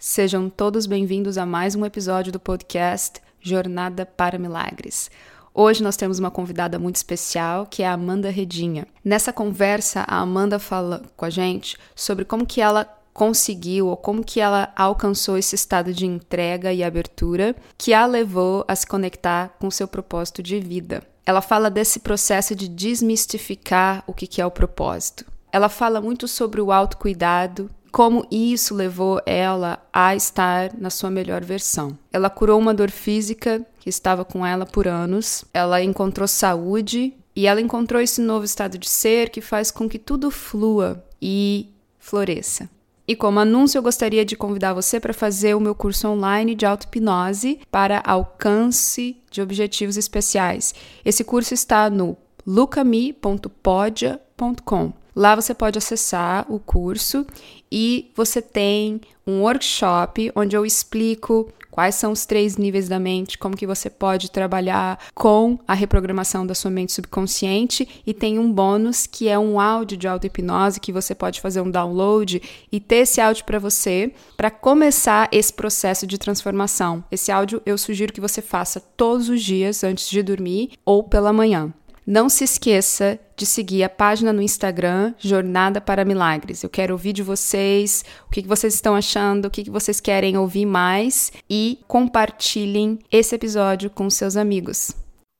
Sejam todos bem-vindos a mais um episódio do podcast Jornada para Milagres. Hoje nós temos uma convidada muito especial, que é a Amanda Redinha. Nessa conversa, a Amanda fala com a gente sobre como que ela conseguiu ou como que ela alcançou esse estado de entrega e abertura que a levou a se conectar com seu propósito de vida. Ela fala desse processo de desmistificar o que é o propósito. Ela fala muito sobre o autocuidado, como isso levou ela a estar na sua melhor versão. Ela curou uma dor física que estava com ela por anos, ela encontrou saúde e ela encontrou esse novo estado de ser que faz com que tudo flua e floresça. E como anúncio, eu gostaria de convidar você para fazer o meu curso online de auto-hipnose para alcance de objetivos especiais. Esse curso está no lucami.podia.com. Lá você pode acessar o curso e você tem um workshop onde eu explico quais são os três níveis da mente, como que você pode trabalhar com a reprogramação da sua mente subconsciente e tem um bônus que é um áudio de auto-hipnose que você pode fazer um download e ter esse áudio para você para começar esse processo de transformação. Esse áudio eu sugiro que você faça todos os dias antes de dormir ou pela manhã. Não se esqueça de seguir a página no Instagram Jornada para Milagres. Eu quero ouvir de vocês o que vocês estão achando, o que vocês querem ouvir mais e compartilhem esse episódio com seus amigos.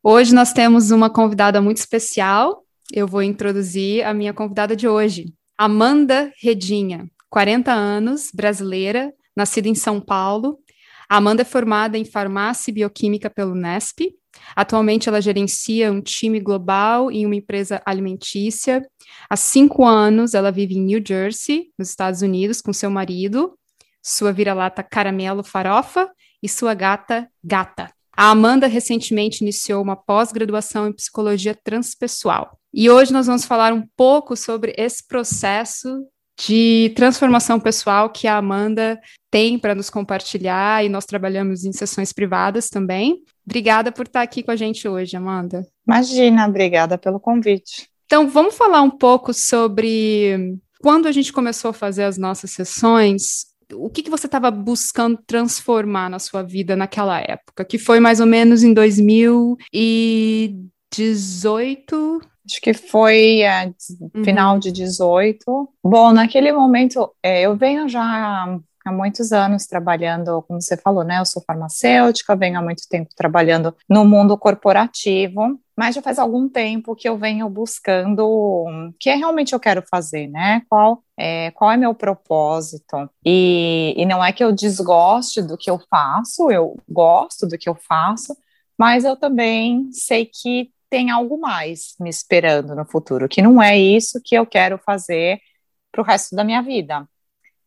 Hoje nós temos uma convidada muito especial. Eu vou introduzir a minha convidada de hoje, Amanda Redinha, 40 anos, brasileira, nascida em São Paulo. Amanda é formada em farmácia e bioquímica pelo Nesp Atualmente, ela gerencia um time global em uma empresa alimentícia. Há cinco anos, ela vive em New Jersey, nos Estados Unidos, com seu marido, sua vira-lata Caramelo Farofa e sua gata Gata. A Amanda recentemente iniciou uma pós-graduação em psicologia transpessoal. E hoje nós vamos falar um pouco sobre esse processo de transformação pessoal que a Amanda tem para nos compartilhar e nós trabalhamos em sessões privadas também. Obrigada por estar aqui com a gente hoje, Amanda. Imagina, obrigada pelo convite. Então, vamos falar um pouco sobre quando a gente começou a fazer as nossas sessões, o que, que você estava buscando transformar na sua vida naquela época, que foi mais ou menos em 2018, Acho que foi é, final uhum. de 18. Bom, naquele momento, é, eu venho já há muitos anos trabalhando, como você falou, né? Eu sou farmacêutica, venho há muito tempo trabalhando no mundo corporativo, mas já faz algum tempo que eu venho buscando o que é realmente eu quero fazer, né? Qual é, qual é meu propósito? E, e não é que eu desgoste do que eu faço, eu gosto do que eu faço, mas eu também sei que tem algo mais me esperando no futuro, que não é isso que eu quero fazer para o resto da minha vida.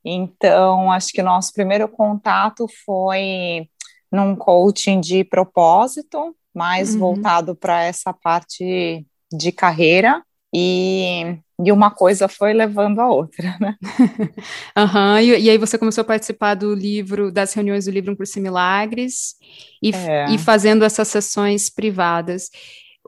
Então, acho que o nosso primeiro contato foi num coaching de propósito, mais uhum. voltado para essa parte de carreira, e, e uma coisa foi levando a outra, né? uhum, e, e, aí você começou a participar do livro, das reuniões do livro Um Curso Milagres, e, é. e fazendo essas sessões privadas.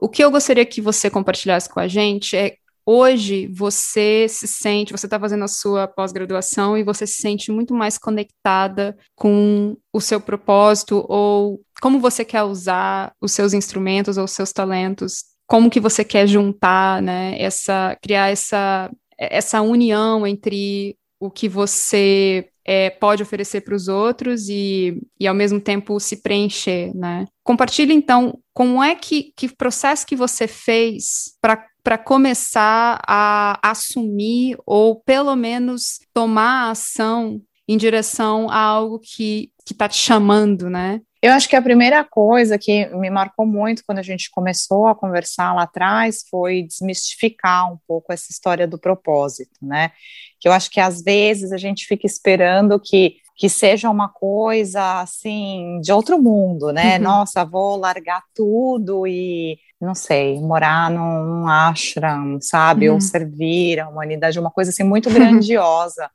O que eu gostaria que você compartilhasse com a gente é hoje você se sente, você está fazendo a sua pós-graduação e você se sente muito mais conectada com o seu propósito ou como você quer usar os seus instrumentos ou os seus talentos, como que você quer juntar, né, essa, criar essa, essa união entre o que você é, pode oferecer para os outros e, e, ao mesmo tempo, se preencher, né? Compartilhe, então, como é que, que processo que você fez para começar a assumir ou, pelo menos, tomar ação em direção a algo que está te chamando, né? Eu acho que a primeira coisa que me marcou muito quando a gente começou a conversar lá atrás foi desmistificar um pouco essa história do propósito, né? Que eu acho que às vezes a gente fica esperando que que seja uma coisa assim de outro mundo, né? Uhum. Nossa, vou largar tudo e não sei, morar num ashram, sabe? Uhum. Ou servir a humanidade, uma coisa assim muito grandiosa.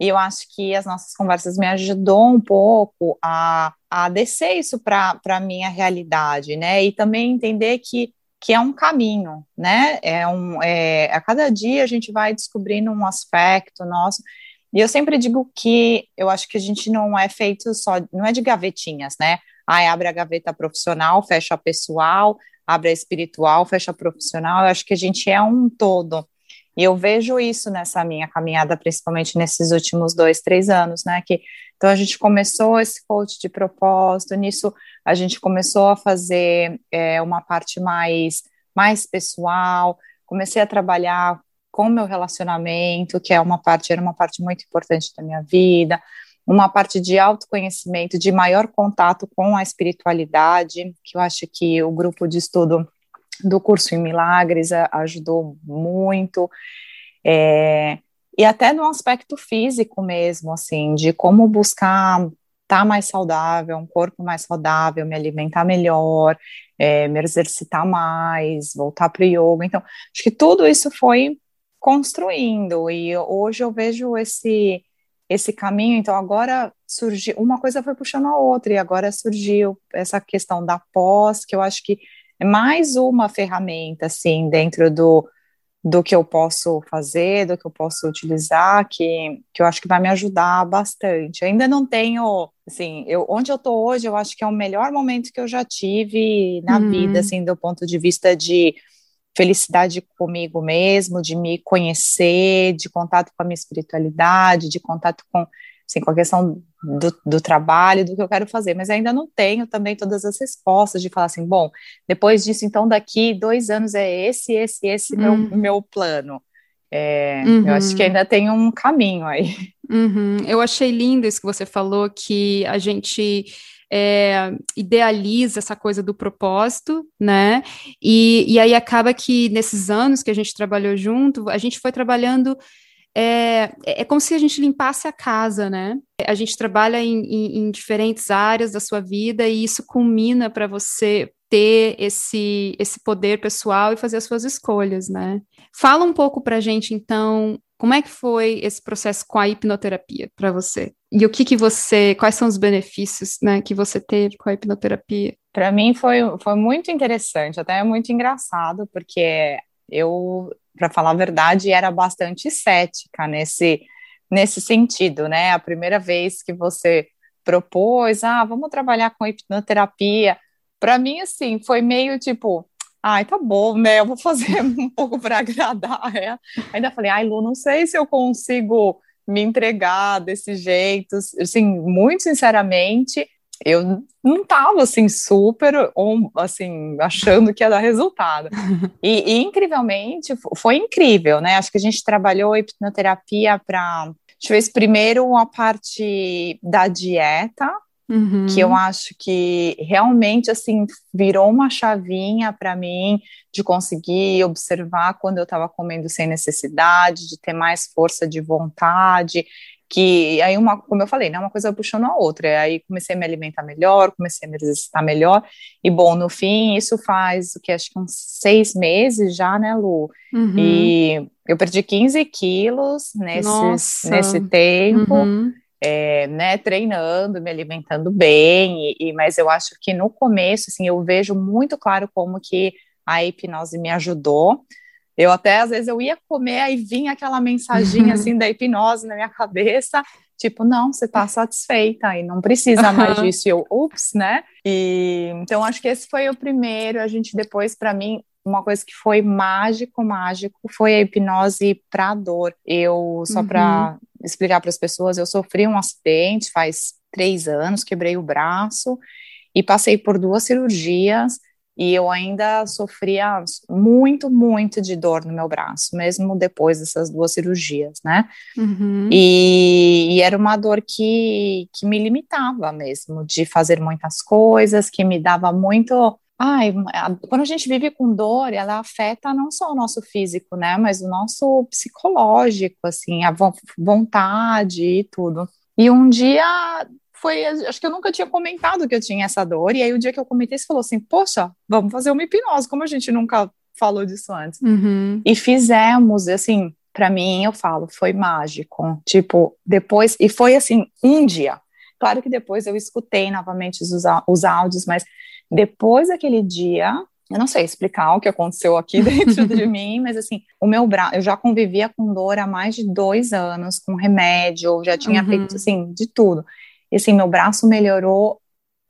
E eu acho que as nossas conversas me ajudou um pouco a, a descer isso para a minha realidade, né? E também entender que, que é um caminho, né? É um, é, a cada dia a gente vai descobrindo um aspecto nosso. E eu sempre digo que eu acho que a gente não é feito só, não é de gavetinhas, né? Aí abre a gaveta profissional, fecha a pessoal, abre a espiritual, fecha a profissional. Eu acho que a gente é um todo. E eu vejo isso nessa minha caminhada, principalmente nesses últimos dois, três anos, né? Que, então a gente começou esse coach de propósito, nisso a gente começou a fazer é, uma parte mais, mais pessoal, comecei a trabalhar com meu relacionamento, que é uma parte, era uma parte muito importante da minha vida, uma parte de autoconhecimento, de maior contato com a espiritualidade, que eu acho que o grupo de estudo do curso em Milagres ajudou muito, é, e até no aspecto físico mesmo, assim, de como buscar estar tá mais saudável, um corpo mais saudável, me alimentar melhor, é, me exercitar mais, voltar para o yoga. Então, acho que tudo isso foi construindo e hoje eu vejo esse esse caminho. Então agora surgiu uma coisa foi puxando a outra e agora surgiu essa questão da pós que eu acho que é mais uma ferramenta assim dentro do do que eu posso fazer, do que eu posso utilizar, que, que eu acho que vai me ajudar bastante. ainda não tenho, assim, eu, onde eu tô hoje, eu acho que é o melhor momento que eu já tive na uhum. vida, assim, do ponto de vista de felicidade comigo mesmo, de me conhecer, de contato com a minha espiritualidade, de contato com, assim, com a questão do, do, trabalho, do que eu quero fazer, mas ainda não tenho também todas as respostas de falar assim, bom, depois disso, então daqui dois anos é esse, esse, esse meu, uhum. meu plano. É, uhum. Eu acho que ainda tem um caminho aí. Uhum. Eu achei lindo isso que você falou, que a gente é, idealiza essa coisa do propósito, né? E, e aí acaba que nesses anos que a gente trabalhou junto, a gente foi trabalhando. É, é como se a gente limpasse a casa, né? A gente trabalha em, em, em diferentes áreas da sua vida e isso culmina para você ter esse, esse poder pessoal e fazer as suas escolhas, né? Fala um pouco para gente, então, como é que foi esse processo com a hipnoterapia para você? E o que que você, quais são os benefícios, né, que você teve com a hipnoterapia? Para mim foi, foi muito interessante, até muito engraçado, porque eu, para falar a verdade, era bastante cética nesse nesse sentido, né? A primeira vez que você propôs, ah, vamos trabalhar com hipnoterapia, para mim assim, foi meio tipo, ai, tá bom, né? Eu vou fazer um pouco para agradar ela. Ainda falei, ai, Lu, não sei se eu consigo me entregar desse jeito. Assim, muito sinceramente, eu não estava assim super assim achando que ia dar resultado e, e, incrivelmente foi incrível né acho que a gente trabalhou hipnoterapia para a gente fez primeiro a parte da dieta Uhum. que eu acho que realmente assim virou uma chavinha para mim de conseguir observar quando eu estava comendo sem necessidade, de ter mais força de vontade, que aí uma, como eu falei, né, uma coisa puxando a outra, aí comecei a me alimentar melhor, comecei a me exercitar melhor, e bom, no fim, isso faz o que, acho que uns seis meses já, né, Lu, uhum. e eu perdi 15 quilos nesse, nesse tempo, uhum é, né, treinando, me alimentando bem, e, e, mas eu acho que no começo, assim, eu vejo muito claro como que a hipnose me ajudou. Eu até, às vezes, eu ia comer, aí vinha aquela mensaginha, assim, da hipnose na minha cabeça, tipo, não, você tá satisfeita e não precisa mais disso. E eu, ups, né? E, então, acho que esse foi o primeiro. A gente depois, para mim, uma coisa que foi mágico, mágico, foi a hipnose para dor. Eu, só uhum. para explicar para as pessoas, eu sofri um acidente faz três anos, quebrei o braço e passei por duas cirurgias e eu ainda sofria muito, muito de dor no meu braço, mesmo depois dessas duas cirurgias, né? Uhum. E, e, era uma dor que, que me limitava mesmo, de fazer muitas coisas, que me dava muito Ai, quando a gente vive com dor, ela afeta não só o nosso físico, né, mas o nosso psicológico, assim, a vontade e tudo. E um dia foi, acho que eu nunca tinha comentado que eu tinha essa dor, e aí o dia que eu comentei, você falou assim, poxa, vamos fazer uma hipnose, como a gente nunca falou disso antes. Uhum. E fizemos, assim, para mim, eu falo, foi mágico, tipo, depois, e foi assim, um dia. Claro que depois eu escutei novamente os, os áudios, mas depois daquele dia, eu não sei explicar o que aconteceu aqui dentro de mim, mas assim, o meu braço, eu já convivia com dor há mais de dois anos, com remédio, já tinha uhum. feito, assim, de tudo. E assim, meu braço melhorou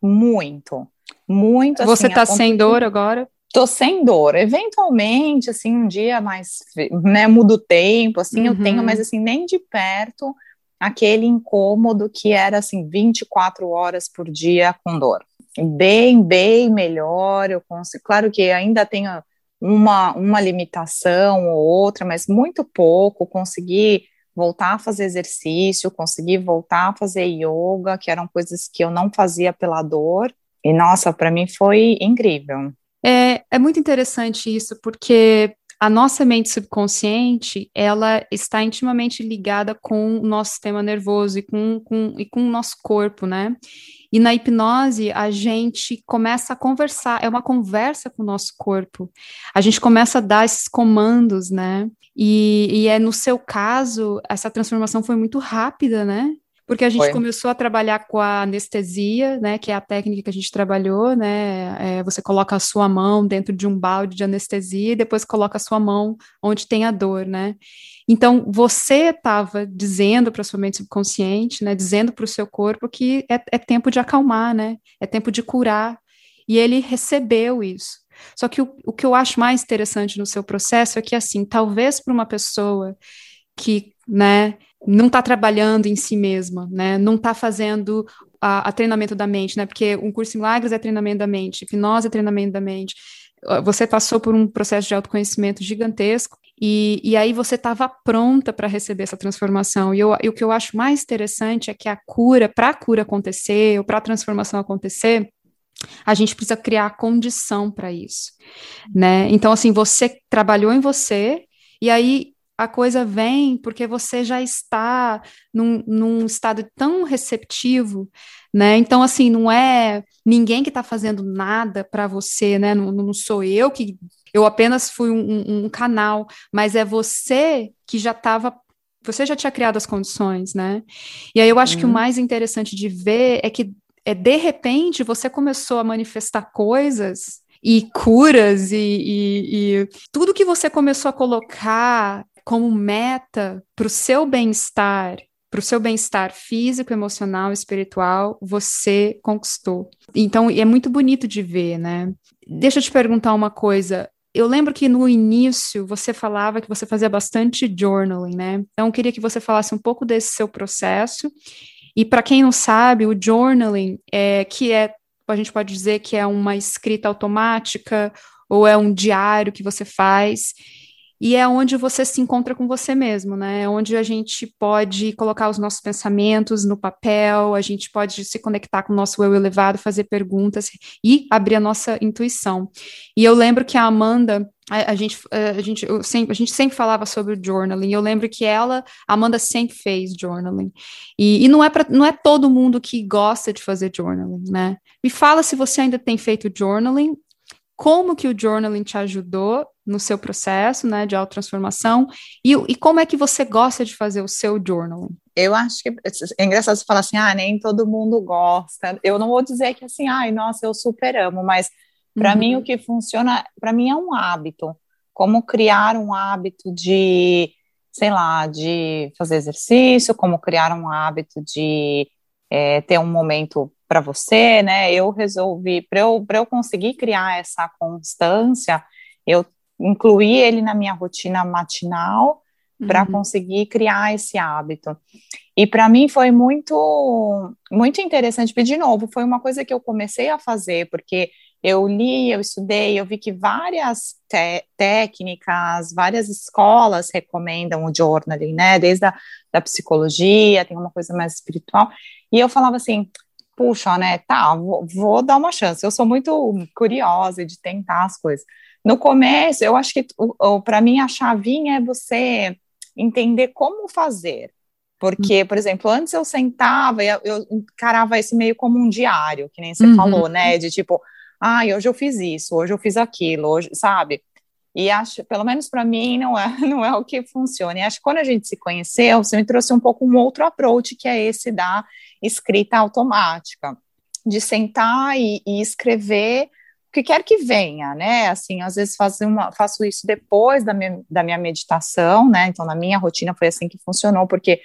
muito, muito. Assim, Você tá sem dor agora? Tô sem dor. Eventualmente, assim, um dia mais, né, muda o tempo, assim, uhum. eu tenho, mas assim, nem de perto aquele incômodo que era, assim, 24 horas por dia com dor bem, bem melhor. Eu consigo, claro que ainda tenho uma, uma limitação ou outra, mas muito pouco. Consegui voltar a fazer exercício, consegui voltar a fazer yoga, que eram coisas que eu não fazia pela dor. E nossa, para mim foi incrível. É, é muito interessante isso, porque a nossa mente subconsciente, ela está intimamente ligada com o nosso sistema nervoso e com, com, e com o nosso corpo, né? E na hipnose, a gente começa a conversar, é uma conversa com o nosso corpo. A gente começa a dar esses comandos, né? E, e é no seu caso, essa transformação foi muito rápida, né? Porque a gente Foi. começou a trabalhar com a anestesia, né, que é a técnica que a gente trabalhou, né, é, você coloca a sua mão dentro de um balde de anestesia e depois coloca a sua mão onde tem a dor, né, então você estava dizendo para sua mente subconsciente, né, dizendo para o seu corpo que é, é tempo de acalmar, né, é tempo de curar, e ele recebeu isso. Só que o, o que eu acho mais interessante no seu processo é que, assim, talvez para uma pessoa que, né, não está trabalhando em si mesma, né? Não está fazendo a, a, treinamento da mente, né? Porque um curso em milagres é treinamento da mente, hipnose é treinamento da mente. Você passou por um processo de autoconhecimento gigantesco e, e aí você estava pronta para receber essa transformação. E, eu, e o que eu acho mais interessante é que a cura, para a cura acontecer, ou para a transformação acontecer, a gente precisa criar a condição para isso, né? Então, assim, você trabalhou em você, e aí a coisa vem porque você já está num, num estado tão receptivo, né? Então, assim, não é ninguém que está fazendo nada para você, né? Não, não, sou eu que. Eu apenas fui um, um, um canal, mas é você que já estava. Você já tinha criado as condições, né? E aí eu acho uhum. que o uhum. mais interessante de ver é que, é, de repente, você começou a manifestar coisas e curas e, e, e, tudo que você começou a colocar como meta para o seu bem-estar, para o seu bem-estar físico, emocional, espiritual, você conquistou. Então, é muito bonito de ver, né? Deixa eu te perguntar uma coisa. Eu lembro que no início você falava que você fazia bastante journaling, né? Então, eu queria que você falasse um pouco desse seu processo. E para quem não sabe, o journaling, é, que é, a gente pode dizer que é uma escrita automática ou é um diário que você faz e é onde você se encontra com você mesmo, né? É onde a gente pode colocar os nossos pensamentos no papel, a gente pode se conectar com o nosso eu elevado, fazer perguntas e abrir a nossa intuição. E eu lembro que a Amanda, a, a gente, a, gente, sempre, a gente sempre falava sobre o journaling. Eu lembro que ela, Amanda sempre fez journaling. E, e não, é pra, não é todo mundo que gosta de fazer journaling, né? Me fala se você ainda tem feito journaling como que o journaling te ajudou no seu processo, né, de autotransformação, e, e como é que você gosta de fazer o seu journaling? Eu acho que é engraçado você falar assim, ah, nem todo mundo gosta. Eu não vou dizer que assim, ai, nossa, eu super amo, mas para uhum. mim o que funciona, para mim é um hábito. Como criar um hábito de, sei lá, de fazer exercício, como criar um hábito de é, ter um momento para você, né? Eu resolvi, para eu, eu conseguir criar essa constância, eu incluí ele na minha rotina matinal para uhum. conseguir criar esse hábito. E para mim foi muito muito interessante, de novo, foi uma coisa que eu comecei a fazer, porque eu li, eu estudei, eu vi que várias técnicas, várias escolas recomendam o journaling, né? Desde a da psicologia, tem uma coisa mais espiritual. E eu falava assim, puxa, né, tá, vou, vou dar uma chance. Eu sou muito curiosa de tentar as coisas. No começo, eu acho que para mim a chavinha é você entender como fazer. Porque, por exemplo, antes eu sentava e eu, eu encarava esse meio como um diário, que nem você uhum. falou, né? De tipo, ah, hoje eu fiz isso, hoje eu fiz aquilo, hoje, sabe? E acho, pelo menos para mim, não é, não é o que funciona. E acho que quando a gente se conheceu, você me trouxe um pouco um outro approach, que é esse da escrita automática, de sentar e, e escrever que quer que venha, né? Assim, às vezes faço, uma, faço isso depois da minha, da minha meditação, né? Então, na minha rotina foi assim que funcionou, porque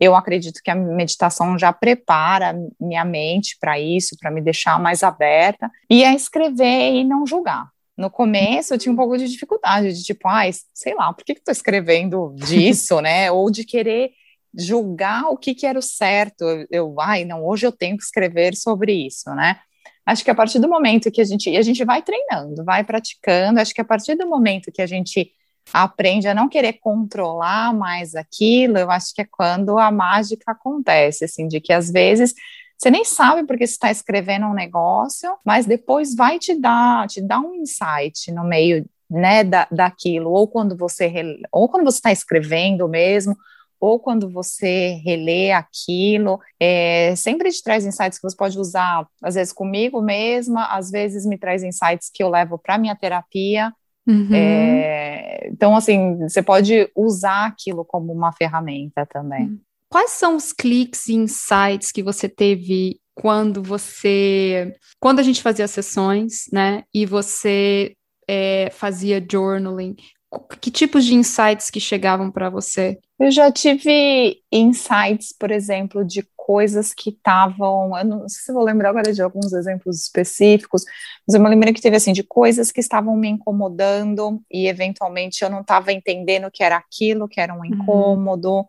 eu acredito que a meditação já prepara minha mente para isso, para me deixar mais aberta, e é escrever e não julgar. No começo eu tinha um pouco de dificuldade, de tipo, ai, sei lá, por que, que estou escrevendo disso, né? Ou de querer julgar o que, que era o certo. Eu, ai, não, hoje eu tenho que escrever sobre isso, né? Acho que a partir do momento que a gente, e a gente vai treinando, vai praticando, acho que a partir do momento que a gente aprende a não querer controlar mais aquilo, eu acho que é quando a mágica acontece, assim, de que às vezes você nem sabe porque você está escrevendo um negócio, mas depois vai te dar, te dar um insight no meio, né, da, daquilo, ou quando você, ou quando você está escrevendo mesmo, ou quando você relê aquilo, é, sempre te traz insights que você pode usar, às vezes comigo mesma, às vezes me traz insights que eu levo para minha terapia, Uhum. É, então, assim, você pode usar aquilo como uma ferramenta também. Uhum. Quais são os cliques e insights que você teve quando você. Quando a gente fazia sessões, né? E você é, fazia journaling? Que tipos de insights que chegavam para você? Eu já tive insights, por exemplo, de coisas que estavam, eu não sei se vou lembrar agora de alguns exemplos específicos, mas eu me lembro que teve assim de coisas que estavam me incomodando e eventualmente eu não estava entendendo que era aquilo, que era um uhum. incômodo. Uhum.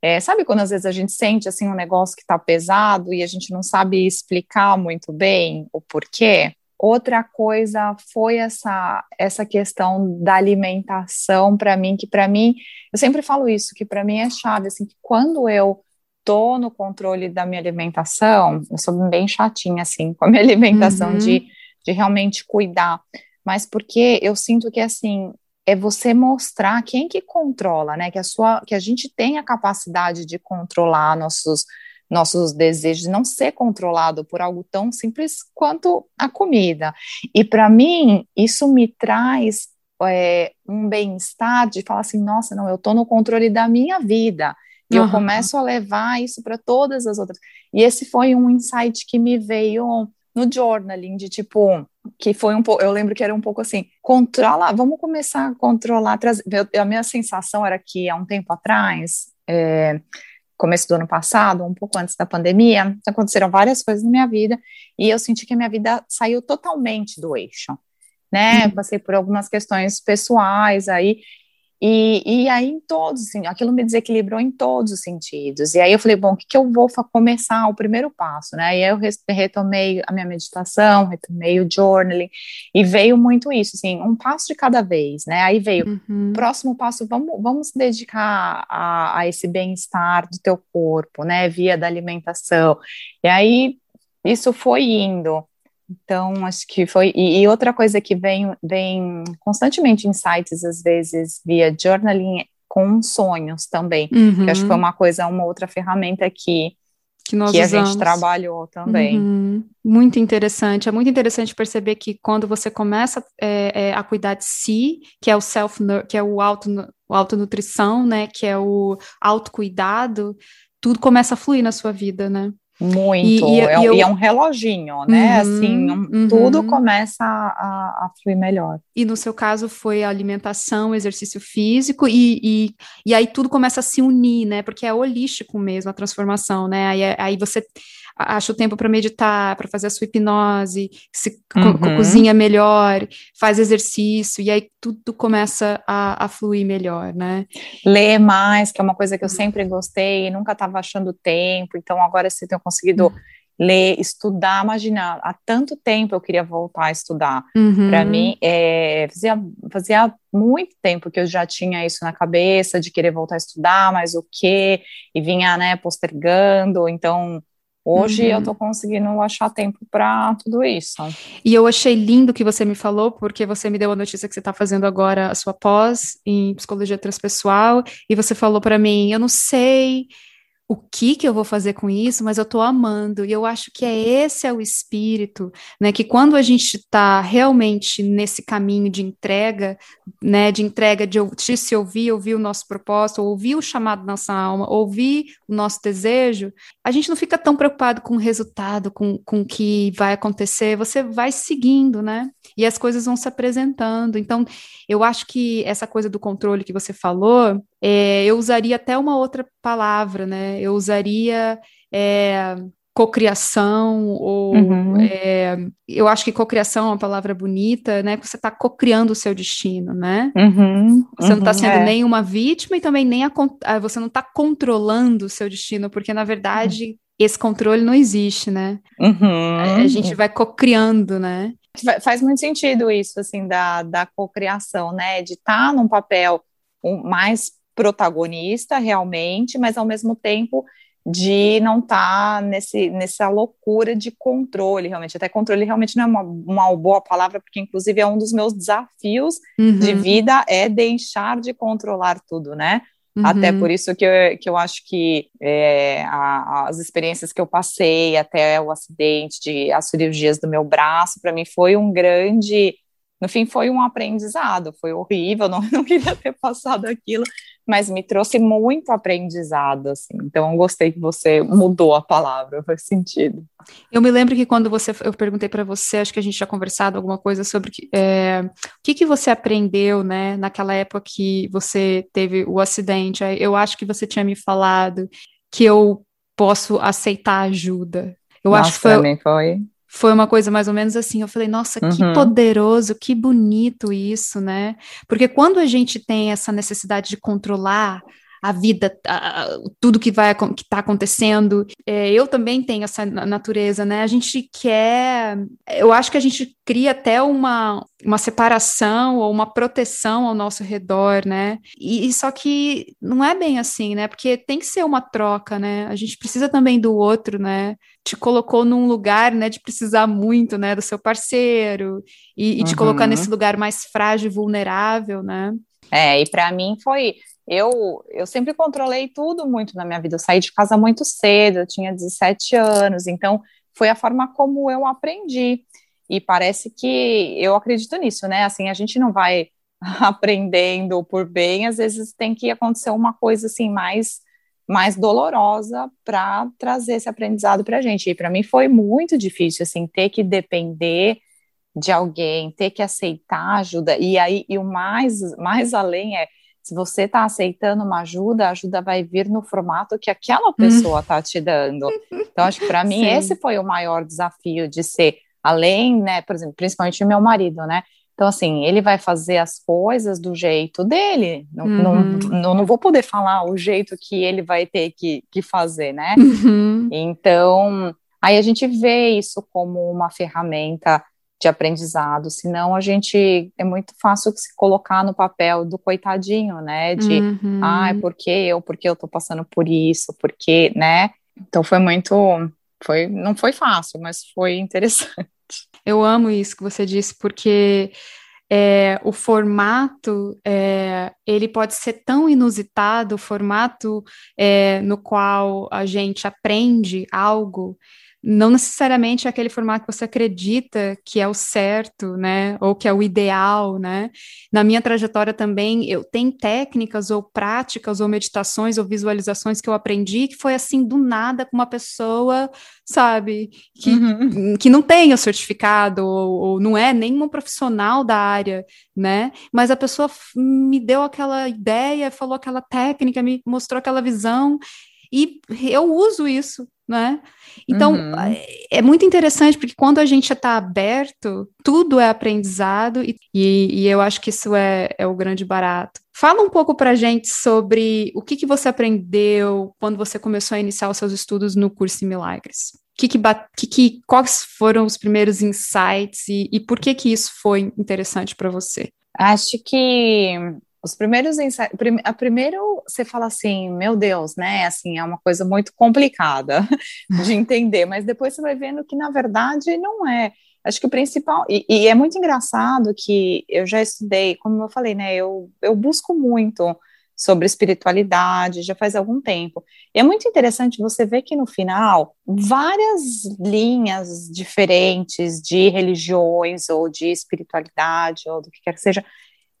É, sabe quando às vezes a gente sente assim um negócio que está pesado e a gente não sabe explicar muito bem o porquê? Outra coisa foi essa essa questão da alimentação para mim, que para mim, eu sempre falo isso, que para mim é chave, assim, que quando eu tô no controle da minha alimentação, eu sou bem chatinha, assim, com a minha alimentação, uhum. de, de realmente cuidar, mas porque eu sinto que, assim, é você mostrar quem que controla, né, que a sua, que a gente tem a capacidade de controlar nossos, nossos desejos, não ser controlado por algo tão simples quanto a comida, e para mim, isso me traz é, um bem-estar de falar assim, nossa, não, eu tô no controle da minha vida, e uhum. eu começo a levar isso para todas as outras. E esse foi um insight que me veio no journaling, de tipo, que foi um pouco, eu lembro que era um pouco assim, controla, vamos começar a controlar, trazer, a minha sensação era que há um tempo atrás, é, começo do ano passado, um pouco antes da pandemia, aconteceram várias coisas na minha vida, e eu senti que a minha vida saiu totalmente do eixo, né, uhum. passei por algumas questões pessoais aí, e, e aí, em todos, assim, aquilo me desequilibrou em todos os sentidos. E aí eu falei, bom, o que, que eu vou começar? O primeiro passo, né? E aí eu retomei a minha meditação, retomei o journaling, e veio muito isso, assim, um passo de cada vez, né? Aí veio, uhum. próximo passo, vamos, vamos dedicar a, a esse bem-estar do teu corpo, né? Via da alimentação. E aí, isso foi indo. Então, acho que foi. E, e, outra coisa que vem, vem constantemente em sites, às vezes, via journaling, com sonhos também. Uhum. Que acho que foi uma coisa, uma outra ferramenta que, que, nós que a gente trabalhou também. Uhum. Muito interessante. É muito interessante perceber que quando você começa é, é, a cuidar de si, que é o self, que é o auto, o autonutrição, né? Que é o autocuidado, tudo começa a fluir na sua vida, né? Muito, e, e, é, e, eu... é, um reloginho, né? Uhum, assim, um, uhum. tudo começa a, a, fluir melhor. E no seu caso foi alimentação, exercício físico, e, e, e aí tudo começa a se unir, né? Porque é holístico mesmo a transformação, né? Aí, é, aí você acha o tempo para meditar, para fazer a sua hipnose, se uhum. co cozinha melhor, faz exercício, e aí tudo começa a, a, fluir melhor, né? Ler mais, que é uma coisa que eu uhum. sempre gostei, nunca estava achando tempo, então agora se eu tenho conseguido uhum. ler, estudar, imagina, há tanto tempo eu queria voltar a estudar. Uhum. Para mim, é, fazia, fazia muito tempo que eu já tinha isso na cabeça, de querer voltar a estudar, mas o quê? E vinha, né, postergando, então Hoje uhum. eu tô conseguindo achar tempo para tudo isso. E eu achei lindo que você me falou, porque você me deu a notícia que você está fazendo agora a sua pós em psicologia transpessoal, e você falou para mim, eu não sei o que que eu vou fazer com isso, mas eu estou amando. E eu acho que é esse é o espírito, né? Que quando a gente está realmente nesse caminho de entrega, né? De entrega de, de se ouvir, ouvir o nosso propósito, ouvir o chamado da nossa alma, ouvir o nosso desejo, a gente não fica tão preocupado com o resultado, com, com o que vai acontecer. Você vai seguindo, né? E as coisas vão se apresentando. Então, eu acho que essa coisa do controle que você falou, é, eu usaria até uma outra palavra, né? Eu usaria é, cocriação, ou uhum. é, eu acho que cocriação é uma palavra bonita, né? Você está cocriando o seu destino, né? Uhum. Você não está uhum, sendo é. nem uma vítima e também nem a, ah, você não está controlando o seu destino, porque na verdade esse controle não existe, né? Uhum. A, a gente vai cocriando, né? Faz muito sentido isso, assim, da, da cocriação, né? De estar tá num papel mais protagonista realmente, mas ao mesmo tempo de não estar tá nesse, nessa loucura de controle, realmente. Até controle realmente não é uma, uma boa palavra, porque inclusive é um dos meus desafios uhum. de vida, é deixar de controlar tudo, né? Uhum. Até por isso que eu, que eu acho que é, a, as experiências que eu passei, até o acidente, de, as cirurgias do meu braço, para mim foi um grande no fim foi um aprendizado, foi horrível, não, não queria ter passado aquilo, mas me trouxe muito aprendizado, assim. Então, eu gostei que você mudou a palavra, faz sentido. Eu me lembro que quando você, eu perguntei para você, acho que a gente já conversado alguma coisa sobre é, o que, que você aprendeu, né, naquela época que você teve o acidente. Eu acho que você tinha me falado que eu posso aceitar ajuda. Eu Nossa, acho que foi, foi foi uma coisa mais ou menos assim. Eu falei, nossa, que uhum. poderoso, que bonito isso, né? Porque quando a gente tem essa necessidade de controlar a vida, a, tudo que vai que está acontecendo. É, eu também tenho essa natureza, né? A gente quer, eu acho que a gente cria até uma, uma separação ou uma proteção ao nosso redor, né? E, e só que não é bem assim, né? Porque tem que ser uma troca, né? A gente precisa também do outro, né? Te colocou num lugar, né, de precisar muito, né, do seu parceiro e, e te colocar uhum. nesse lugar mais frágil, vulnerável, né? É, e para mim foi eu, eu sempre controlei tudo muito na minha vida. Eu saí de casa muito cedo, eu tinha 17 anos, então foi a forma como eu aprendi. E parece que eu acredito nisso, né? Assim, a gente não vai aprendendo por bem, às vezes tem que acontecer uma coisa assim mais mais dolorosa para trazer esse aprendizado para a gente. E para mim foi muito difícil assim ter que depender de alguém, ter que aceitar ajuda. E aí e o mais mais além é se você está aceitando uma ajuda, a ajuda vai vir no formato que aquela pessoa está te dando. Então, acho que para mim Sim. esse foi o maior desafio de ser além, né, por exemplo, principalmente o meu marido, né? Então, assim, ele vai fazer as coisas do jeito dele. Não, uhum. não, não, vou poder falar o jeito que ele vai ter que, que fazer, né? Uhum. Então, aí a gente vê isso como uma ferramenta de aprendizado, senão a gente é muito fácil se colocar no papel do coitadinho, né? De uhum. ai, ah, por que eu, porque eu tô passando por isso, porque, né? Então foi muito, foi, não foi fácil, mas foi interessante. Eu amo isso que você disse, porque é, o formato é, ele pode ser tão inusitado, o formato é, no qual a gente aprende algo não necessariamente é aquele formato que você acredita que é o certo, né, ou que é o ideal, né? Na minha trajetória também, eu tenho técnicas ou práticas ou meditações ou visualizações que eu aprendi que foi assim do nada com uma pessoa, sabe, que, uhum. que não tem o certificado ou, ou não é nenhum profissional da área, né? Mas a pessoa me deu aquela ideia, falou aquela técnica, me mostrou aquela visão e eu uso isso, né? Então, uhum. É, muito interessante porque quando a gente está aberto, tudo é aprendizado e, e, eu acho que isso é, é o grande barato. Fala um pouco para a gente sobre o que, que você aprendeu quando você começou a iniciar os seus estudos no curso de milagres. Que que, que, que, quais foram os primeiros insights e, e por que que isso foi interessante para você? Acho que os primeiros ensaios, a primeiro você fala assim, meu Deus, né? Assim, é uma coisa muito complicada de entender, mas depois você vai vendo que na verdade não é. Acho que o principal, e, e, é muito engraçado que eu já estudei, como eu falei, né? Eu, eu busco muito sobre espiritualidade, já faz algum tempo. E é muito interessante você ver que no final, várias linhas diferentes de religiões ou de espiritualidade ou do que quer que seja,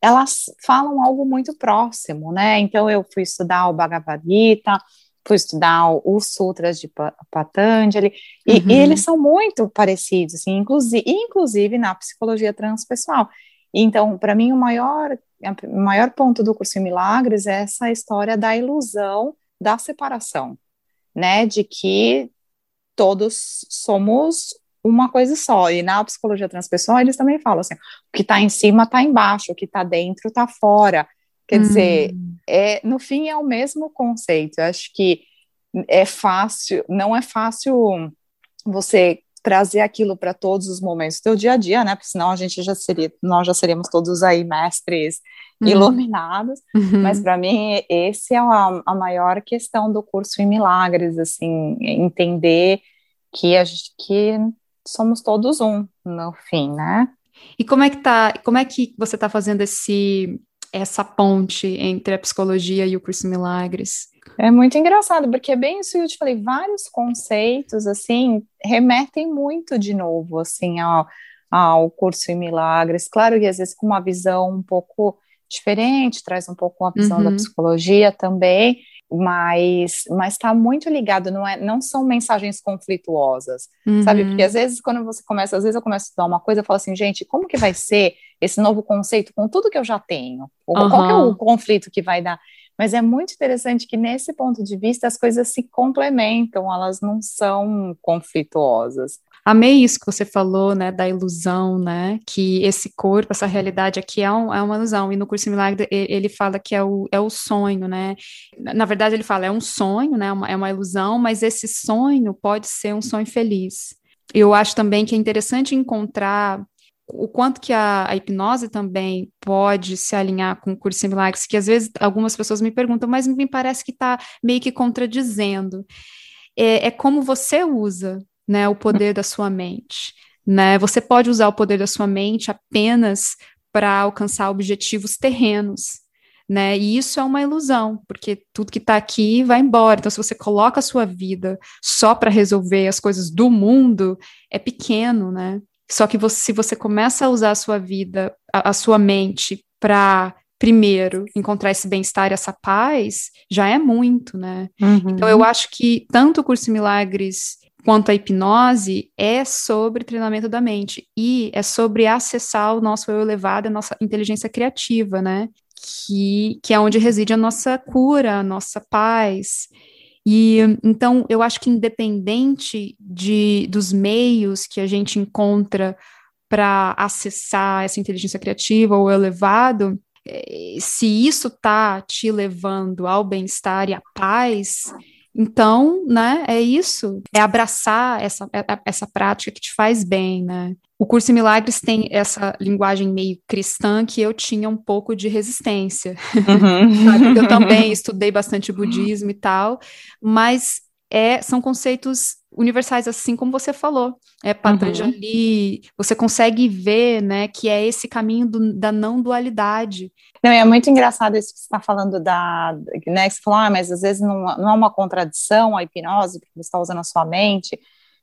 elas falam algo muito próximo, né? Então eu fui estudar o Bhagavad Gita, fui estudar os sutras de Patanjali, e, uhum. e eles são muito parecidos, assim, inclusive, inclusive na psicologia transpessoal. Então, para mim, o maior, o maior ponto do curso em Milagres é essa história da ilusão da separação, né? De que todos somos uma coisa só. E na psicologia transpessoal, eles também falam assim: o que está em cima está embaixo, o que está dentro está fora. Quer hum. dizer, é, no fim é o mesmo conceito. Eu acho que é fácil, não é fácil você trazer aquilo para todos os momentos do teu dia a dia, né? Porque senão a gente já seria, nós já seríamos todos aí mestres uhum. iluminados. Uhum. Mas para mim esse é a, a, maior questão do curso em milagres, assim, entender que a gente, que somos todos um no fim, né? E como é que tá? Como é que você está fazendo esse essa ponte entre a psicologia e o curso em milagres? É muito engraçado, porque é bem isso que eu te falei, vários conceitos, assim, remetem muito de novo, assim, ao, ao curso em milagres. Claro que às vezes com uma visão um pouco diferente, traz um pouco a visão uhum. da psicologia também, mas mas está muito ligado, não é, não são mensagens conflituosas, uhum. sabe? Porque às vezes quando você começa, às vezes eu começo a estudar uma coisa, eu falo assim, gente, como que vai ser esse novo conceito com tudo que eu já tenho? Uhum. Qual é o conflito que vai dar? Mas é muito interessante que, nesse ponto de vista, as coisas se complementam, elas não são conflituosas. Amei isso que você falou, né, da ilusão, né, que esse corpo, essa realidade aqui é, um, é uma ilusão, e no curso milagre ele fala que é o, é o sonho, né, na verdade ele fala, é um sonho, né, uma, é uma ilusão, mas esse sonho pode ser um sonho feliz. Eu acho também que é interessante encontrar o quanto que a, a, hipnose também pode se alinhar com o curso em que às vezes algumas pessoas me perguntam, mas me parece que está meio que contradizendo. É, é, como você usa né, o poder da sua mente. Né? Você pode usar o poder da sua mente apenas para alcançar objetivos terrenos. Né? E isso é uma ilusão, porque tudo que está aqui vai embora. Então, se você coloca a sua vida só para resolver as coisas do mundo, é pequeno, né? Só que você, se você começa a usar a sua vida, a, a sua mente, para primeiro encontrar esse bem-estar e essa paz, já é muito, né? Uhum. Então eu acho que tanto o curso Milagres quanto a hipnose é sobre treinamento da mente e é sobre acessar o nosso eu elevado, a nossa inteligência criativa, né? Que, que é onde reside a nossa cura, a nossa paz. E então eu acho que independente de dos meios que a gente encontra para acessar essa inteligência criativa ou elevado, eh, se isso está te levando ao bem-estar e à paz, então, né, é isso, é abraçar essa, é, é, essa prática que te faz bem, né? O curso em Milagres tem essa linguagem meio cristã que eu tinha um pouco de resistência. Uhum. eu também estudei bastante budismo e tal, mas é, são conceitos universais, assim como você falou. É Patanjali, uhum. você consegue ver, né, que é esse caminho do, da não dualidade. Não, é muito engraçado isso que você está falando da, né, que você falou, ah, mas às vezes não, não é uma contradição a hipnose, porque você está usando a sua mente,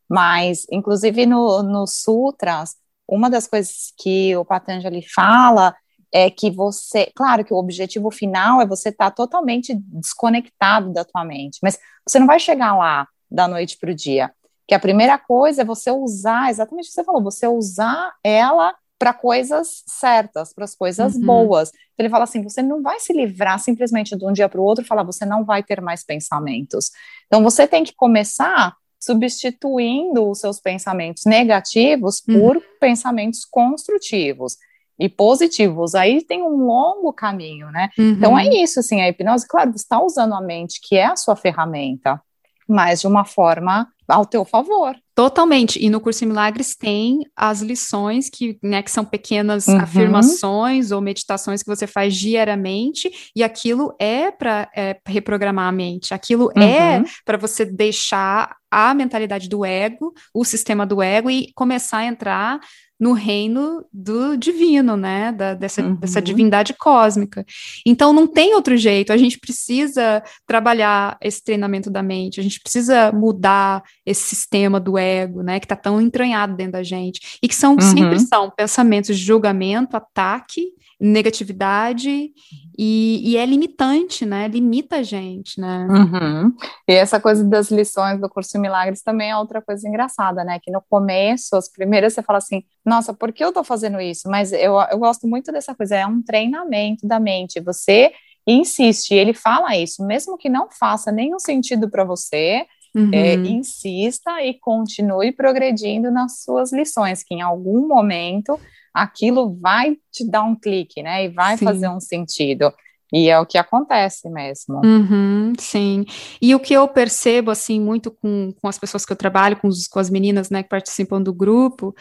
mas, inclusive no, no Sutras, uma das coisas que o Patanjali fala é que você, claro que o objetivo final é você estar tá totalmente desconectado da tua mente, mas você não vai chegar lá da noite para o dia. Que a primeira coisa é você usar, exatamente o que você falou, você usar ela para coisas certas, para as coisas uhum. boas. Então, ele fala assim: você não vai se livrar simplesmente de um dia para o outro e falar, você não vai ter mais pensamentos. Então, você tem que começar substituindo os seus pensamentos negativos uhum. por pensamentos construtivos e positivos. Aí tem um longo caminho, né? Uhum. Então, é isso, assim, a hipnose, claro, você está usando a mente, que é a sua ferramenta, mas de uma forma ao teu favor. Totalmente. E no curso em Milagres tem as lições que, né, que são pequenas uhum. afirmações ou meditações que você faz diariamente, e aquilo é para é, reprogramar a mente. Aquilo é uhum. é para você deixar a mentalidade do ego, o sistema do ego, e começar a entrar no reino do divino, né? Da, dessa, uhum. dessa divindade cósmica. Então não tem outro jeito. A gente precisa trabalhar esse treinamento da mente, a gente precisa mudar esse sistema do ego, né? Que está tão entranhado dentro da gente. E que são, uhum. sempre são pensamentos de julgamento, ataque negatividade e, e, é limitante, né? Limita a gente, né? Uhum. E essa coisa das lições do curso Milagres também é outra coisa engraçada, né? Que no começo, as primeiras você fala assim, nossa, por que eu tô fazendo isso? Mas eu, eu gosto muito dessa coisa, é um treinamento da mente. Você insiste, ele fala isso, mesmo que não faça nenhum sentido para você, Uhum. É, insista e continue progredindo nas suas lições, que em algum momento aquilo vai te dar um clique, né? E vai sim. fazer um sentido. E é o que acontece mesmo. Uhum, sim. E o que eu percebo, assim, muito com, com as pessoas que eu trabalho, com, os, com as meninas, né, que participam do grupo,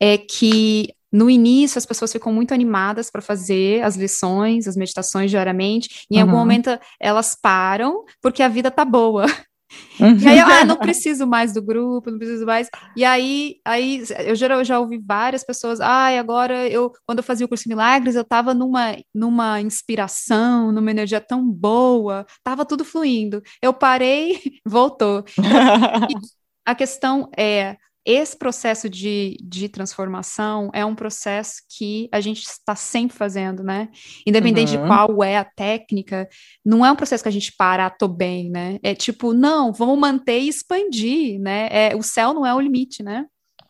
é que no início as pessoas ficam muito animadas para fazer as lições, as meditações diariamente, e em uhum. algum momento elas param porque a vida tá boa. Uhum. E aí, ah, não preciso mais do grupo, não preciso mais. E aí, aí eu já, eu já ouvi várias pessoas, ai, ah, agora eu, quando eu fazia o curso Milagres, eu tava numa, numa inspiração, numa energia tão boa, tava tudo fluindo. Eu parei, voltou. a questão é, esse processo de, de transformação é um processo que a gente está sempre fazendo, né? Independente uhum. de qual é a técnica, não é um processo que a gente para, ah, tô bem, né? É tipo, não, vamos manter e expandir, né? É, o céu não é o limite, né?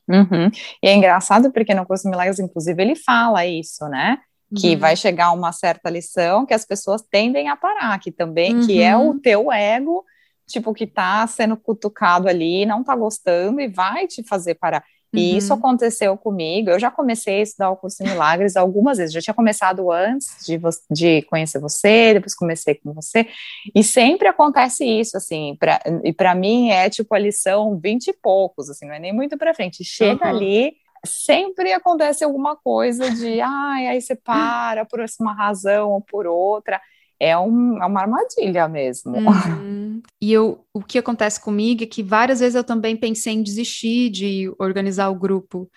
Uhum. E é engraçado porque no curso Milagres, inclusive, ele fala isso, né? Que uhum. vai chegar uma certa lição que as pessoas tendem a parar, que também, que é o uhum. teu ego tipo, que tá sendo cutucado ali, não tá gostando e vai te fazer parar. E uhum. isso aconteceu comigo. Eu já comecei a estudar o curso de milagres algumas vezes. Já tinha começado antes de, de conhecer você, depois comecei com você. E sempre acontece isso, assim. Pra, e para mim é tipo a lição 20 e poucos, assim, não é nem muito para frente. Chega uhum. ali, sempre acontece alguma coisa de, ai, aí você para por uma razão ou por outra é, um, é uma armadilha mesmo. Uhum. E eu, o que acontece comigo é que várias vezes eu também pensei em desistir de organizar o grupo,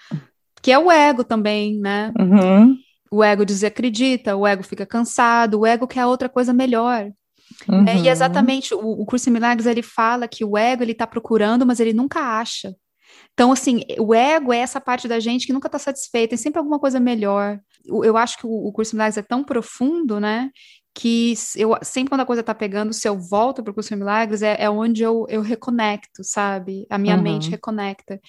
que é o ego também, né? Uhum. O ego desacredita, o ego fica cansado, o ego quer outra coisa melhor. Uhum. É, e exatamente, o, o curso em Milagres, ele fala que o ego, ele está procurando, mas ele nunca acha. Então, assim, o ego é essa parte da gente que nunca está satisfeita, tem sempre alguma coisa melhor. Eu acho que o, o curso Milagres é tão profundo, né, que eu sempre quando a coisa tá pegando, se eu volto para o curso de milagres, é, é onde eu, eu reconecto, sabe? A minha uhum. mente reconecta.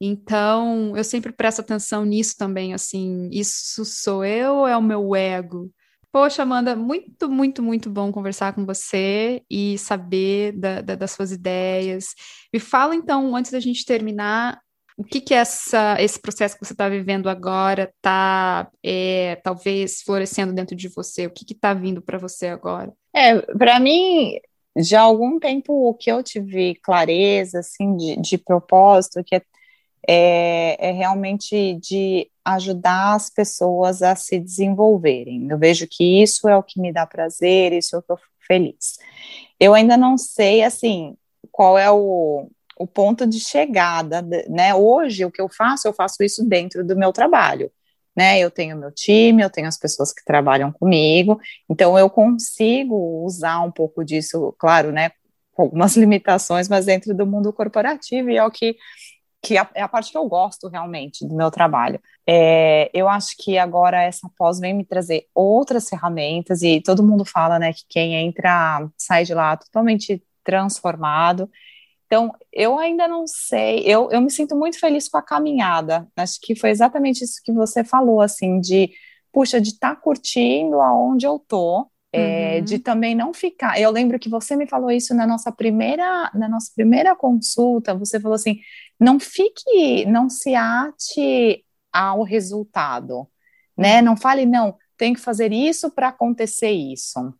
Então, eu sempre presto atenção nisso também, assim, isso sou eu ou é o meu ego? Poxa, Amanda, muito, muito, muito bom conversar com você e saber da, da, das suas ideias. Me fala, então, antes da gente terminar, o que que essa, esse processo que você está vivendo agora está, é, talvez, florescendo dentro de você? O que está vindo para você agora? É, para mim, já há algum tempo, o que eu tive clareza, assim, de, de propósito, que é, é, é realmente de ajudar as pessoas a se desenvolverem. Eu vejo que isso é o que me dá prazer, isso é o que eu fico feliz. Eu ainda não sei, assim, qual é o, o ponto de chegada, né? Hoje o que eu faço, eu faço isso dentro do meu trabalho, né? Eu tenho meu time, eu tenho as pessoas que trabalham comigo, então eu consigo usar um pouco disso, claro, né? Com algumas limitações, mas dentro do mundo corporativo e é o que que é a parte que eu gosto realmente do meu trabalho. É, eu acho que agora essa pós vem me trazer outras ferramentas e todo mundo fala, né, que quem entra sai de lá totalmente transformado. Então, eu ainda não sei, eu, eu me sinto muito feliz com a caminhada. Acho que foi exatamente isso que você falou, assim, de, puxa, de estar tá curtindo aonde eu tô, é, uhum. de também não ficar. Eu lembro que você me falou isso na nossa primeira, na nossa primeira consulta, você falou assim, não fique, não se ate ao resultado, né? Uhum. Não fale, não, tem que fazer isso para acontecer isso.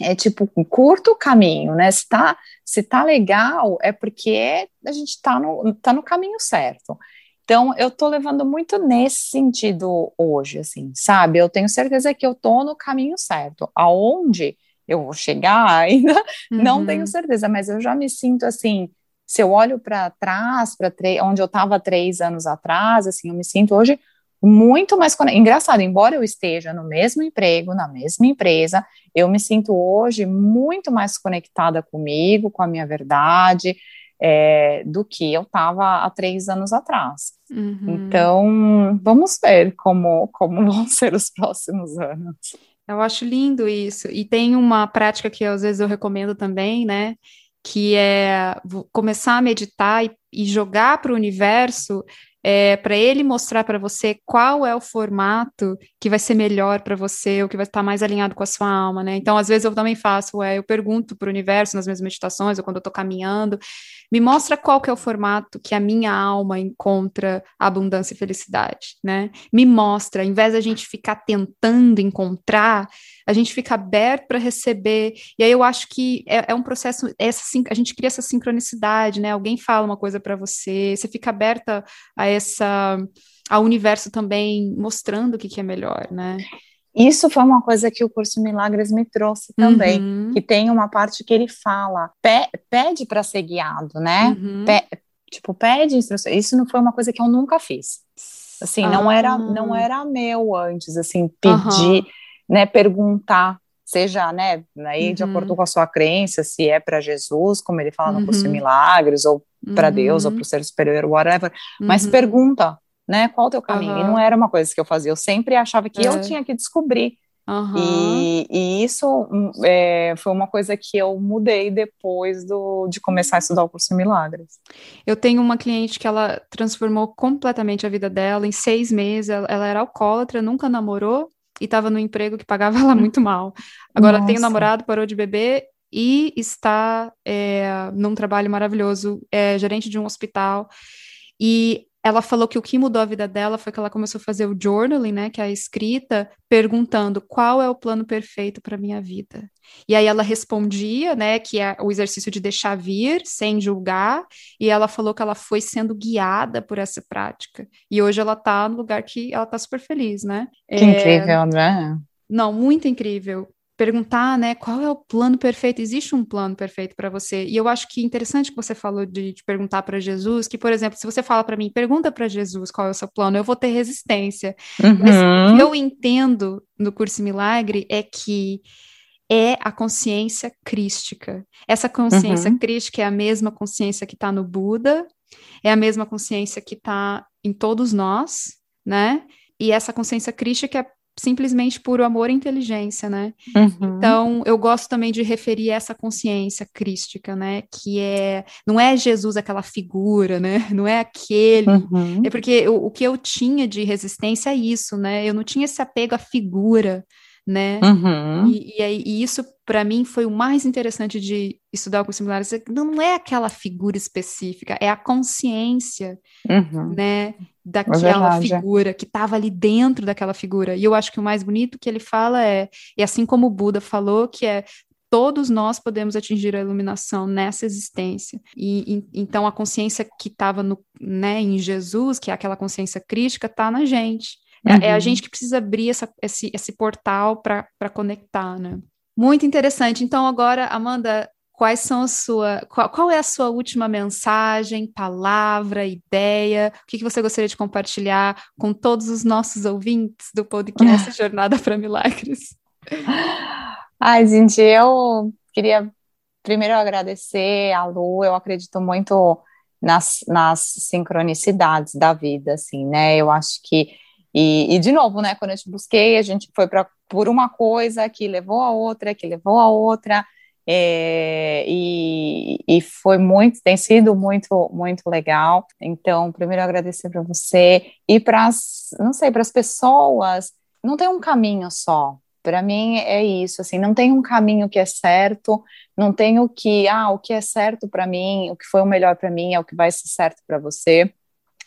É tipo, curta o caminho, né? Se tá, se tá legal, é porque a gente tá no, tá no caminho certo. Então, eu tô levando muito nesse sentido hoje, assim, sabe? Eu tenho certeza que eu tô no caminho certo. Aonde eu vou chegar ainda, uhum. não tenho certeza, mas eu já me sinto assim. Se eu olho para trás, para onde eu estava três anos atrás, assim, eu me sinto hoje muito mais engraçado, embora eu esteja no mesmo emprego, na mesma empresa, eu me sinto hoje muito mais conectada comigo, com a minha verdade, é, do que eu estava há três anos atrás. Uhum. Então, vamos ver como, como vão ser os próximos anos. Eu acho lindo isso. E tem uma prática que às vezes eu recomendo também, né? Que é começar a meditar e, e jogar para o universo é, para ele mostrar para você qual é o formato que vai ser melhor para você, ou que vai estar mais alinhado com a sua alma, né? Então, às vezes eu também faço, é, eu pergunto para o universo nas minhas meditações, ou quando eu estou caminhando, me mostra qual que é o formato que a minha alma encontra abundância e felicidade, né? Me mostra, em vez da gente ficar tentando encontrar, a gente fica aberto para receber. E aí eu acho que é, é um processo, essa, a gente cria essa sincronicidade, né? Alguém fala uma coisa para você, você fica aberta a essa ao universo também mostrando o que, que é melhor, né? Isso foi uma coisa que o curso Milagres me trouxe também, uhum. que tem uma parte que ele fala, pe pede para ser guiado, né? Uhum. Pe tipo, pede instrução. Isso não foi uma coisa que eu nunca fiz. Assim, ah. não era não era meu antes, assim, pedir, uhum. Né, perguntar, seja, né, aí de acordo uhum. com a sua crença, se é para Jesus, como ele fala no curso uhum. Milagres, ou para Deus, ou para o ser superior, whatever, mas pergunta, né? Qual o teu caminho? Uhum. E não era uma coisa que eu fazia, eu sempre achava que é. eu tinha que descobrir. Uhum. E, e, isso hum, é, foi uma coisa que eu mudei depois do, de começar a estudar o curso Milagres. Eu tenho uma cliente que ela transformou completamente a vida dela em seis meses. Ela, ela era alcoólatra, nunca namorou e estava no emprego que pagava ela muito mal. Agora tem um namorado, parou de beber e está é, num trabalho maravilhoso, é gerente de um hospital. E ela falou que o que mudou a vida dela foi que ela começou a fazer o journaling, né, que é a escrita, perguntando qual é o plano perfeito para minha vida. E aí ela respondia, né, que é o exercício de deixar vir, sem julgar, e ela falou que ela foi sendo guiada por essa prática. E hoje ela está no lugar que ela está super feliz, né? Que é... incrível, né? Não, muito incrível perguntar, né, qual é o plano perfeito? Existe um plano perfeito para você? E eu acho que interessante que você falou de, de perguntar para Jesus, que, por exemplo, se você fala para mim, pergunta para Jesus qual é o seu plano, eu vou ter resistência. Uhum. Mas o que eu entendo no curso Milagre é que é a consciência crística. Essa consciência uhum. crística é a mesma consciência que está no Buda, é a mesma consciência que está em todos nós, né? E essa consciência crística é simplesmente por amor e inteligência, né? Uhum. Então, eu gosto também de referir essa consciência crística, né? Que é, não é Jesus aquela figura, né? Não é aquele. Uhum. É porque o, o que eu tinha de resistência é isso, né? Eu não tinha esse apego à figura, né? Uhum. E, e, e, isso, para mim, foi o mais interessante de estudar o curso similar. Não é aquela figura específica, é a consciência, uhum. né? Daquela é figura, que estava ali dentro daquela figura. E eu acho que o mais bonito que ele fala é, e assim como o Buda falou, que é todos nós podemos atingir a iluminação nessa existência. E, e então a consciência que estava né, em Jesus, que é aquela consciência crítica, está na gente. Uhum. É, é, a uhum. gente que precisa abrir essa, esse, esse portal para conectar, né? Muito interessante. Então, agora, Amanda, quais são a sua. Qual, qual, é a sua última mensagem, palavra, ideia? O que, que você gostaria de compartilhar com todos os nossos ouvintes do podcast Jornada para Milagres? Ai, gente, eu queria primeiro agradecer a Lu, eu acredito muito nas, nas sincronicidades da vida, assim, né? Eu acho que e, e, de novo, né, quando eu te busquei, a gente foi pra, por uma coisa que levou a outra, que levou a outra, é, e, e, foi muito, tem sido muito, muito legal. Então, primeiro agradecer para você e para as, não sei, para as pessoas, não tem um caminho só. Para mim é isso, assim, não tem um caminho que é certo, não tem o que, ah, o que é certo para mim, o que foi o melhor para mim é o que vai ser certo para você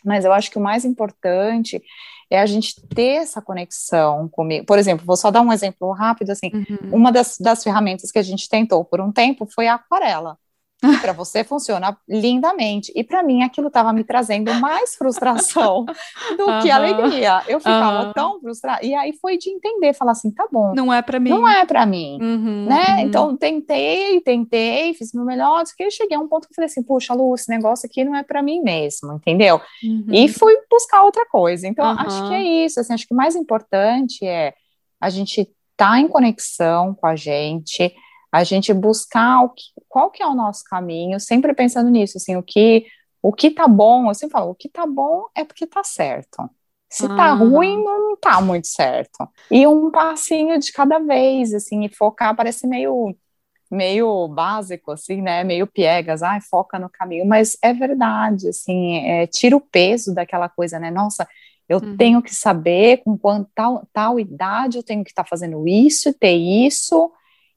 Mas eu acho que o mais importante é a gente ter essa conexão comigo. Por exemplo, vou só dar um exemplo rápido, assim, uhum. uma das, das ferramentas que a gente tentou por um tempo foi a aquarela para você funciona lindamente. E para mim aquilo estava me trazendo mais frustração do que alegria. Eu ficava tão frustrada. E aí foi de entender, falar assim, tá bom. Não é para mim. Não é para mim, uhum, né? Uhum. Então tentei, tentei, fiz meu melhor, que cheguei a um ponto que falei assim, puxa, Lu, esse negócio aqui não é para mim mesmo, entendeu? Uhum. E fui buscar outra coisa. Então acho que é isso, assim, acho que o mais importante é a gente estar tá em conexão com a gente, a gente buscar o que, qual que é o nosso caminho, sempre pensando nisso, assim, o que o que tá bom, eu sempre falo, o que tá bom é porque tá certo. Se tá ruim, não tá muito certo. E um passinho de cada vez, assim, e focar parece meio meio básico, assim, né, meio piegas, ai, foca no caminho, mas é verdade, assim, é, tira o peso daquela coisa, né, nossa, eu uhum. tenho que saber com quanto tal, tal idade eu tenho que estar tá fazendo isso, ter isso,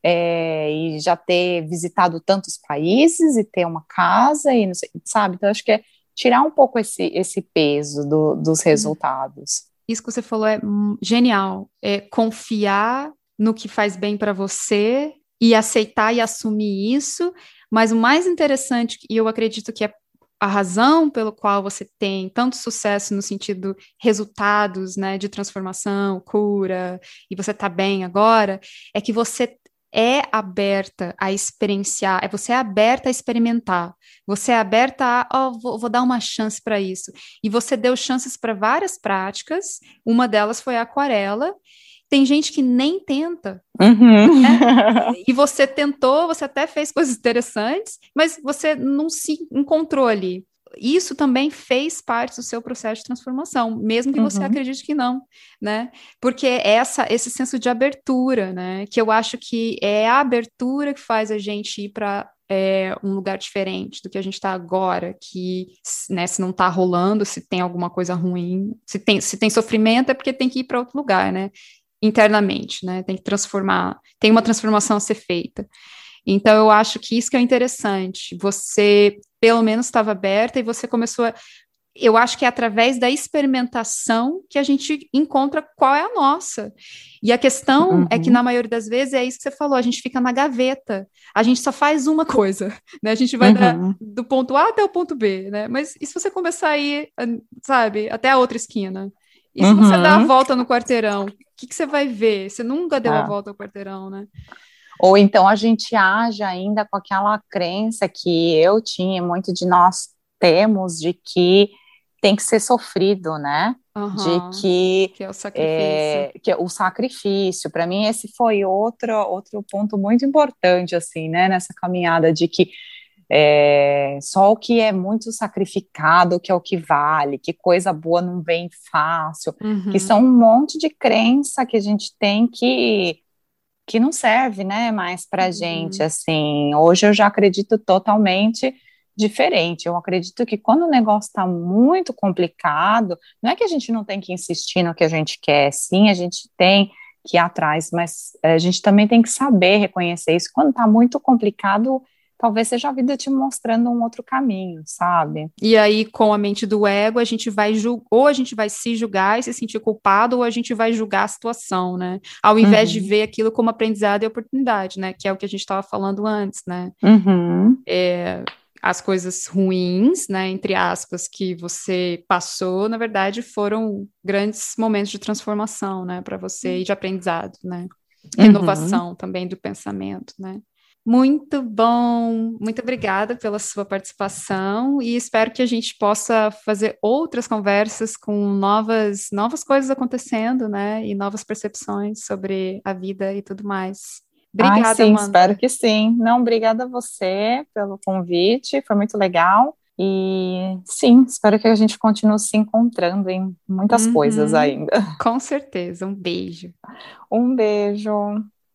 é, e já ter visitado tantos países e ter uma casa e não sei, sabe? Então acho que é tirar um pouco esse, esse peso do, dos uhum. resultados. Isso que você falou é genial, é confiar no que faz bem para você e aceitar e assumir isso, mas o mais interessante, e eu acredito que é a razão pelo qual você tem tanto sucesso no sentido resultados, né, de transformação, cura, e você está bem agora, é que você é aberta a experienciar, é você é aberta a experimentar, você é aberta a, oh, vou, vou dar uma chance para isso. E você deu chances para várias práticas, uma delas foi a aquarela. Tem gente que nem tenta. Uhum. Né? E você tentou, você até fez coisas interessantes, mas você não se encontrou ali isso também fez parte do seu processo de transformação, mesmo que uhum. você acredite que não, né? Porque essa esse senso de abertura, né? Que eu acho que é a abertura que faz a gente ir para é, um lugar diferente do que a gente está agora, que né, se não está rolando, se tem alguma coisa ruim, se tem, se tem sofrimento é porque tem que ir para outro lugar, né? Internamente, né? Tem que transformar, tem uma transformação a ser feita. Então, eu acho que isso que é interessante. Você, pelo menos, estava aberta e você começou a. Eu acho que é através da experimentação que a gente encontra qual é a nossa. E a questão uhum. é que, na maioria das vezes, é isso que você falou: a gente fica na gaveta. A gente só faz uma coisa, né? A gente vai uhum. da, do ponto A até o ponto B, né? Mas e se você começar a ir, sabe, até a outra esquina? E se uhum. você dar a uhum. volta no quarteirão? O que, que você vai ver? Você nunca deu a ah. volta ao quarteirão, né? Ou então a gente age ainda com aquela crença que eu tinha, muito de nós temos, de que tem que ser sofrido, né? Uhum, de que, que é o sacrifício. É, que é o sacrifício. Para mim, esse foi outro, outro ponto muito importante, assim, né? Nessa caminhada de que é, só o que é muito sacrificado que é o que vale, que coisa boa não vem fácil, uhum. que são um monte de crença que a gente tem que que não serve, né, mais para uhum. gente, assim, hoje eu já acredito totalmente diferente, eu acredito que quando o negócio está muito complicado, não é que a gente não tem que insistir no que a gente quer, sim, a gente tem que ir atrás, mas a gente também tem que saber reconhecer isso, quando está muito complicado, talvez seja a vida te mostrando um outro caminho, sabe? E aí, com a mente do ego, a gente vai julgar, ou a gente vai se julgar e se sentir culpado, ou a gente vai julgar a situação, né? Ao invés uhum. de ver aquilo como aprendizado e oportunidade, né? Que é o que a gente estava falando antes, né? Uhum. É, as coisas ruins, né, entre aspas, que você passou, na verdade, foram grandes momentos de transformação, né, para você e de aprendizado, né? Uhum. Renovação uhum. também do pensamento, né? Muito bom, muito obrigada pela sua participação e espero que a gente possa fazer outras conversas com novas, novas coisas acontecendo, né? E novas percepções sobre a vida e tudo mais. Obrigada, Ai, sim, Amanda. espero que sim. Não, obrigada a você pelo convite, foi muito legal. E sim, espero que a gente continue se encontrando em muitas uhum, coisas ainda. Com certeza. Um beijo. Um beijo.